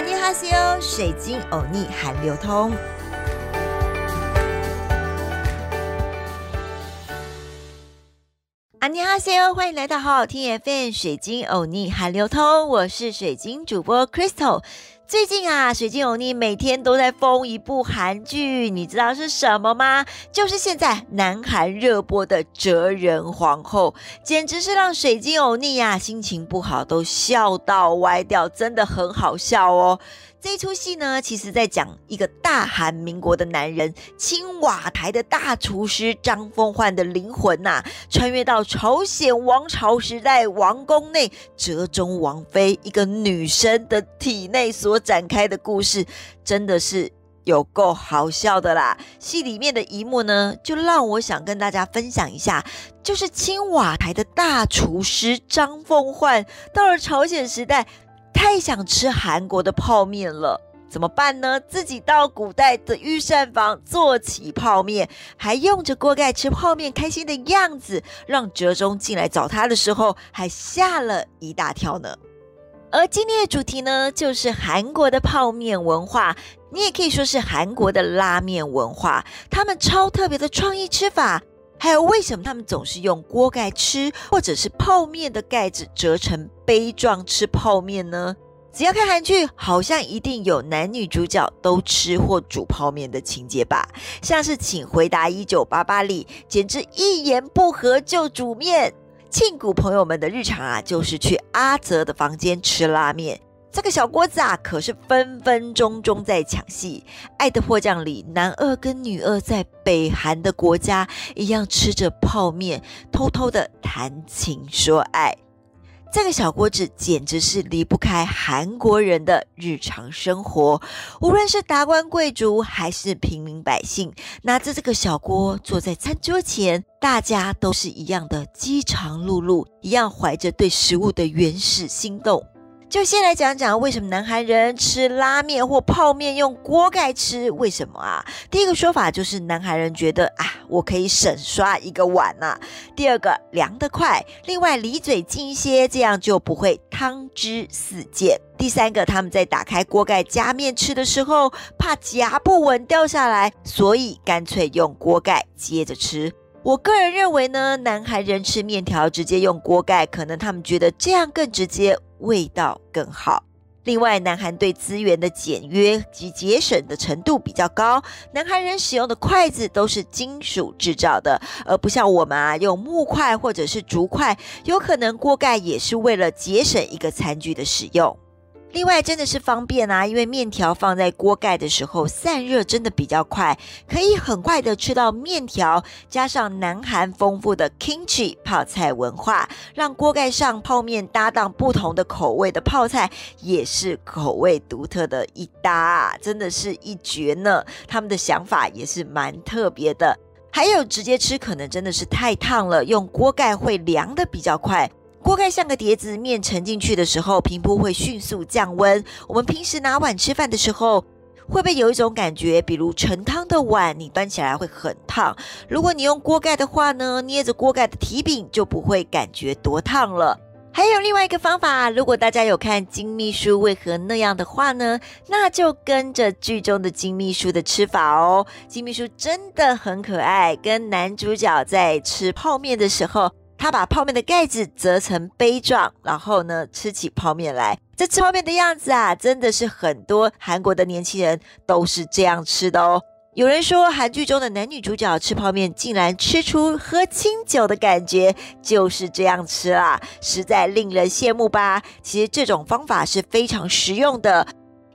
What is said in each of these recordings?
阿尼哈西欧，水晶欧尼韩流通。阿尼哈西欧，欢迎来到好好听 FM 水晶欧尼韩流通，我是水晶主播 Crystal。最近啊，水晶欧尼每天都在封一部韩剧，你知道是什么吗？就是现在南韩热播的《哲人皇后》，简直是让水晶欧尼呀心情不好都笑到歪掉，真的很好笑哦。这出戏呢，其实在讲一个大韩民国的男人，青瓦台的大厨师张丰焕的灵魂呐，穿越到朝鲜王朝时代王宫内哲中王妃一个女生的体内所展开的故事，真的是有够好笑的啦！戏里面的一幕呢，就让我想跟大家分享一下，就是青瓦台的大厨师张丰焕到了朝鲜时代。太想吃韩国的泡面了，怎么办呢？自己到古代的御膳房做起泡面，还用着锅盖吃泡面，开心的样子，让哲中进来找他的时候还吓了一大跳呢。而今天的主题呢，就是韩国的泡面文化，你也可以说是韩国的拉面文化。他们超特别的创意吃法，还有为什么他们总是用锅盖吃，或者是泡面的盖子折成。杯状吃泡面呢？只要看韩剧，好像一定有男女主角都吃或煮泡面的情节吧？像是《请回答一九八八》里，简直一言不合就煮面。庆谷朋友们的日常啊，就是去阿泽的房间吃拉面。这个小锅子啊，可是分分钟钟在抢戏。《爱的迫降》里，男二跟女二在北韩的国家一样吃着泡面，偷偷的谈情说爱。这个小锅子简直是离不开韩国人的日常生活，无论是达官贵族还是平民百姓，拿着这个小锅坐在餐桌前，大家都是一样的饥肠辘辘，一样怀着对食物的原始心动。就先来讲讲为什么南韩人吃拉面或泡面用锅盖吃？为什么啊？第一个说法就是南韩人觉得啊，我可以省刷一个碗呐。第二个凉得快，另外离嘴近一些，这样就不会汤汁四溅。第三个，他们在打开锅盖夹面吃的时候，怕夹不稳掉下来，所以干脆用锅盖接着吃。我个人认为呢，南韩人吃面条直接用锅盖，可能他们觉得这样更直接。味道更好。另外，南韩对资源的简约及节省的程度比较高。南韩人使用的筷子都是金属制造的，而不像我们啊用木筷或者是竹筷。有可能锅盖也是为了节省一个餐具的使用。另外，真的是方便啊，因为面条放在锅盖的时候散热真的比较快，可以很快的吃到面条。加上南韩丰富的 kimchi 泡菜文化，让锅盖上泡面搭档不同的口味的泡菜，也是口味独特的一搭，真的是一绝呢。他们的想法也是蛮特别的。还有直接吃可能真的是太烫了，用锅盖会凉的比较快。锅盖像个碟子，面沉进去的时候，平铺会迅速降温。我们平时拿碗吃饭的时候，会不会有一种感觉，比如盛汤的碗，你端起来会很烫？如果你用锅盖的话呢，捏着锅盖的提柄就不会感觉多烫了。还有另外一个方法，如果大家有看金秘书为何那样的话呢，那就跟着剧中的金秘书的吃法哦。金秘书真的很可爱，跟男主角在吃泡面的时候。他把泡面的盖子折成杯状，然后呢，吃起泡面来。这吃泡面的样子啊，真的是很多韩国的年轻人都是这样吃的哦。有人说，韩剧中的男女主角吃泡面竟然吃出喝清酒的感觉，就是这样吃啦，实在令人羡慕吧？其实这种方法是非常实用的，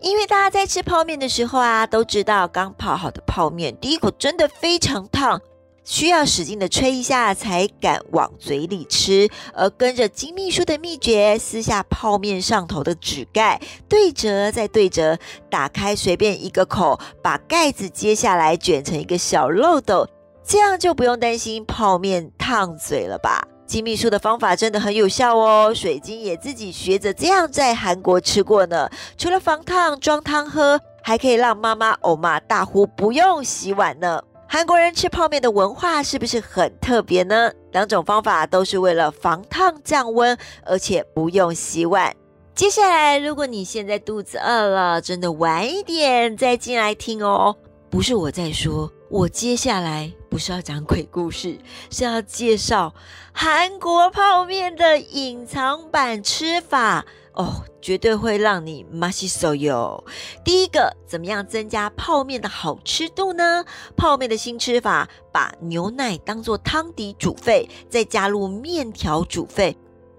因为大家在吃泡面的时候啊，都知道刚泡好的泡面第一口真的非常烫。需要使劲的吹一下才敢往嘴里吃，而跟着金秘书的秘诀，撕下泡面上头的纸盖，对折再对折，打开随便一个口，把盖子揭下来，卷成一个小漏斗，这样就不用担心泡面烫嘴了吧？金秘书的方法真的很有效哦，水晶也自己学着这样在韩国吃过呢。除了防烫装汤喝，还可以让妈妈欧妈大呼不用洗碗呢。韩国人吃泡面的文化是不是很特别呢？两种方法都是为了防烫降温，而且不用洗碗。接下来，如果你现在肚子饿了，真的晚一点再进来听哦。不是我在说，我接下来不是要讲鬼故事，是要介绍韩国泡面的隐藏版吃法哦，绝对会让你马西手哟。第一个，怎么样增加泡面的好吃度呢？泡面的新吃法，把牛奶当做汤底煮沸，再加入面条煮沸。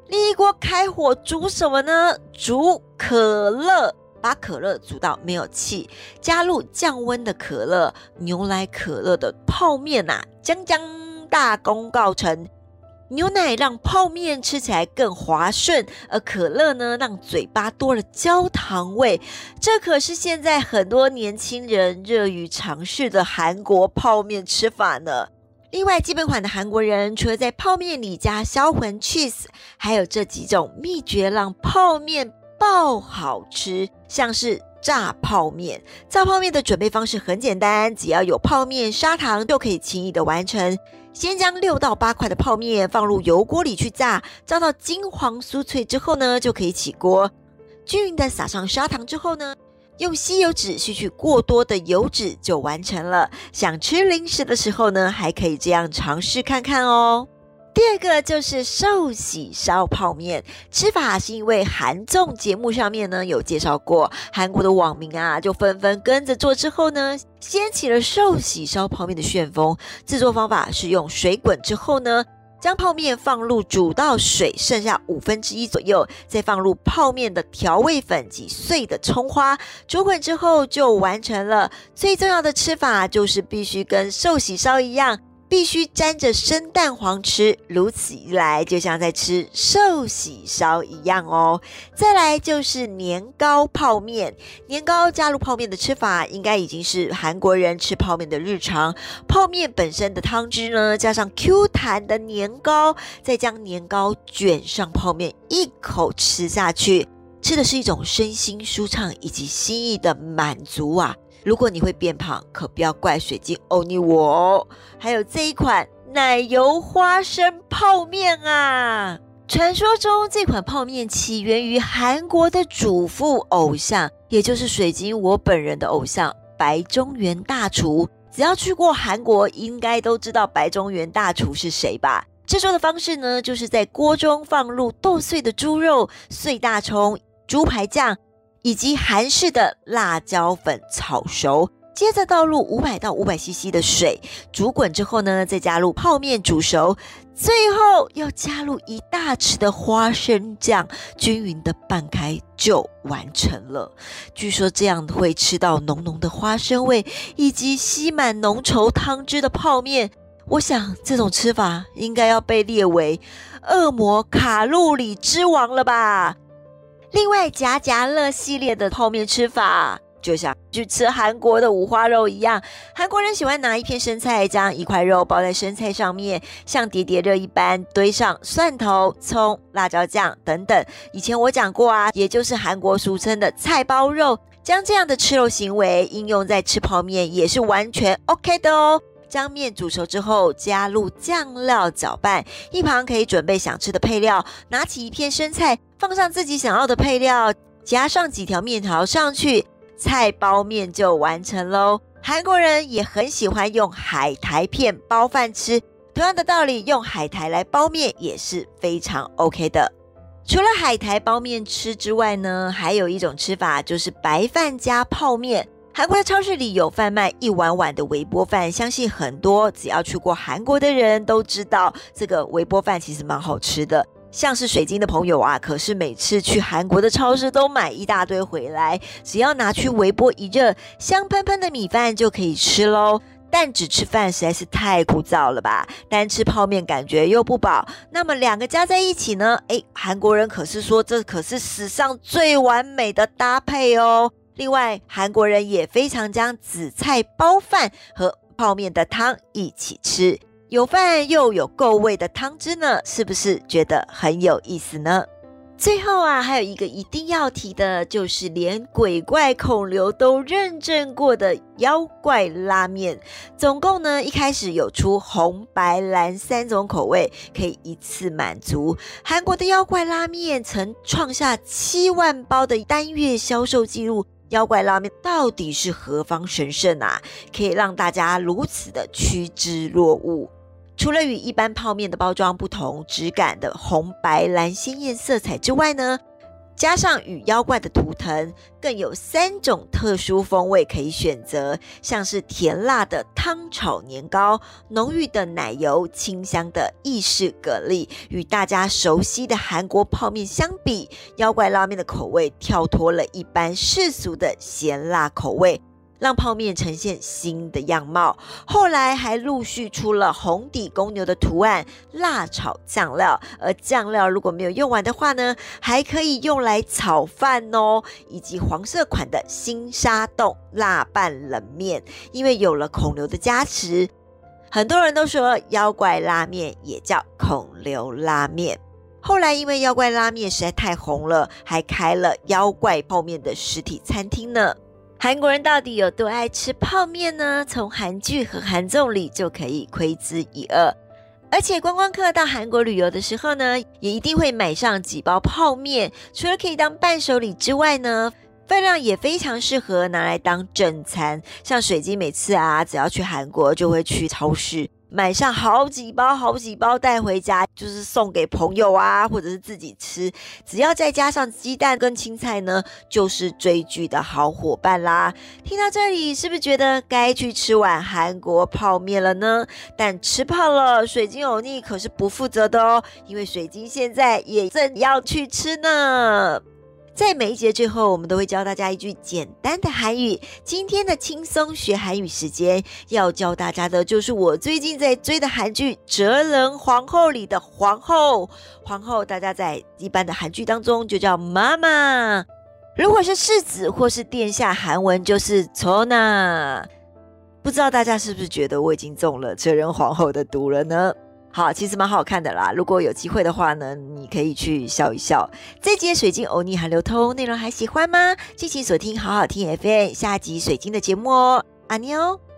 另一锅开火煮什么呢？煮可乐，把可乐煮到没有气，加入降温的可乐、牛奶可乐的泡面呐，将将大功告成。牛奶让泡面吃起来更滑顺，而可乐呢，让嘴巴多了焦糖味。这可是现在很多年轻人热于尝试的韩国泡面吃法呢。另外，基本款的韩国人除了在泡面里加销魂 cheese，还有这几种秘诀让泡面爆好吃，像是炸泡面。炸泡面的准备方式很简单，只要有泡面、砂糖就可以轻易的完成。先将六到八块的泡面放入油锅里去炸，炸到金黄酥脆之后呢，就可以起锅，均匀的撒上砂糖之后呢。用吸油纸吸取过多的油脂就完成了。想吃零食的时候呢，还可以这样尝试看看哦。第二个就是寿喜烧泡面，吃法是因为韩综节目上面呢有介绍过，韩国的网民啊就纷纷跟着做，之后呢掀起了寿喜烧泡面的旋风。制作方法是用水滚之后呢。将泡面放入煮到水剩下五分之一左右，再放入泡面的调味粉及碎的葱花，煮滚之后就完成了。最重要的吃法就是必须跟寿喜烧一样。必须沾着生蛋黄吃，如此一来就像在吃寿喜烧一样哦。再来就是年糕泡面，年糕加入泡面的吃法，应该已经是韩国人吃泡面的日常。泡面本身的汤汁呢，加上 Q 弹的年糕，再将年糕卷上泡面，一口吃下去，吃的是一种身心舒畅以及心意的满足啊。如果你会变胖，可不要怪水晶欧尼我哦。还有这一款奶油花生泡面啊，传说中这款泡面起源于韩国的主妇偶像，也就是水晶我本人的偶像白中原大厨。只要去过韩国，应该都知道白中原大厨是谁吧？制作的方式呢，就是在锅中放入剁碎的猪肉、碎大葱、猪排酱。以及韩式的辣椒粉炒熟，接着倒入五百到五百 CC 的水，煮滚之后呢，再加入泡面煮熟，最后要加入一大匙的花生酱，均匀的拌开就完成了。据说这样会吃到浓浓的花生味，以及吸满浓稠汤汁的泡面。我想这种吃法应该要被列为恶魔卡路里之王了吧。另外，夹夹乐系列的泡面吃法，就像去吃韩国的五花肉一样。韩国人喜欢拿一片生菜，将一块肉包在生菜上面，像叠叠乐一般堆上蒜头、葱、辣椒酱等等。以前我讲过啊，也就是韩国俗称的菜包肉。将这样的吃肉行为应用在吃泡面，也是完全 OK 的哦。将面煮熟之后，加入酱料搅拌，一旁可以准备想吃的配料。拿起一片生菜，放上自己想要的配料，加上几条面条上去，菜包面就完成喽。韩国人也很喜欢用海苔片包饭吃，同样的道理，用海苔来包面也是非常 OK 的。除了海苔包面吃之外呢，还有一种吃法就是白饭加泡面。韩国的超市里有贩卖一碗碗的微波饭，相信很多只要去过韩国的人都知道，这个微波饭其实蛮好吃的。像是水晶的朋友啊，可是每次去韩国的超市都买一大堆回来，只要拿去微波一热，香喷喷的米饭就可以吃喽。但只吃饭实在是太枯燥了吧？单吃泡面感觉又不饱，那么两个加在一起呢？诶，韩国人可是说这可是史上最完美的搭配哦。另外，韩国人也非常将紫菜包饭和泡面的汤一起吃，有饭又有够味的汤汁呢，是不是觉得很有意思呢？最后啊，还有一个一定要提的，就是连鬼怪孔刘都认证过的妖怪拉面。总共呢，一开始有出红、白、蓝三种口味，可以一次满足。韩国的妖怪拉面曾创下七万包的单月销售记录。妖怪拉面到底是何方神圣啊？可以让大家如此的趋之若鹜？除了与一般泡面的包装不同、质感的红、白、蓝鲜艳色彩之外呢，加上与妖怪的图腾，更有三种特殊风味可以选择，像是甜辣的汤炒年糕、浓郁的奶油、清香的意式蛤蜊。与大家熟悉的韩国泡面相比，妖怪拉面的口味跳脱了一般世俗的咸辣口味。让泡面呈现新的样貌。后来还陆续出了红底公牛的图案、辣炒酱料，而酱料如果没有用完的话呢，还可以用来炒饭哦。以及黄色款的新沙冻辣拌冷面，因为有了孔刘的加持，很多人都说妖怪拉面也叫孔刘拉面。后来因为妖怪拉面实在太红了，还开了妖怪泡面的实体餐厅呢。韩国人到底有多爱吃泡面呢？从韩剧和韩综里就可以窥知一二。而且观光客到韩国旅游的时候呢，也一定会买上几包泡面。除了可以当伴手礼之外呢，分量也非常适合拿来当正餐。像水晶每次啊，只要去韩国就会去超市。买上好几包、好几包带回家，就是送给朋友啊，或者是自己吃。只要再加上鸡蛋跟青菜呢，就是追剧的好伙伴啦。听到这里，是不是觉得该去吃碗韩国泡面了呢？但吃胖了，水晶欧尼可是不负责的哦，因为水晶现在也正要去吃呢。在每一节最后，我们都会教大家一句简单的韩语。今天的轻松学韩语时间，要教大家的就是我最近在追的韩剧《哲人皇后》里的皇后。皇后，大家在一般的韩剧当中就叫妈妈。如果是世子或是殿下，韩文就是저 나。 不知道大家是不是觉得我已经中了哲人皇后的毒了呢？好，其实蛮好看的啦。如果有机会的话呢，你可以去笑一笑。这节水晶欧尼还流通，内容还喜欢吗？敬请锁听好好听 FM 下集水晶的节目哦，阿妞。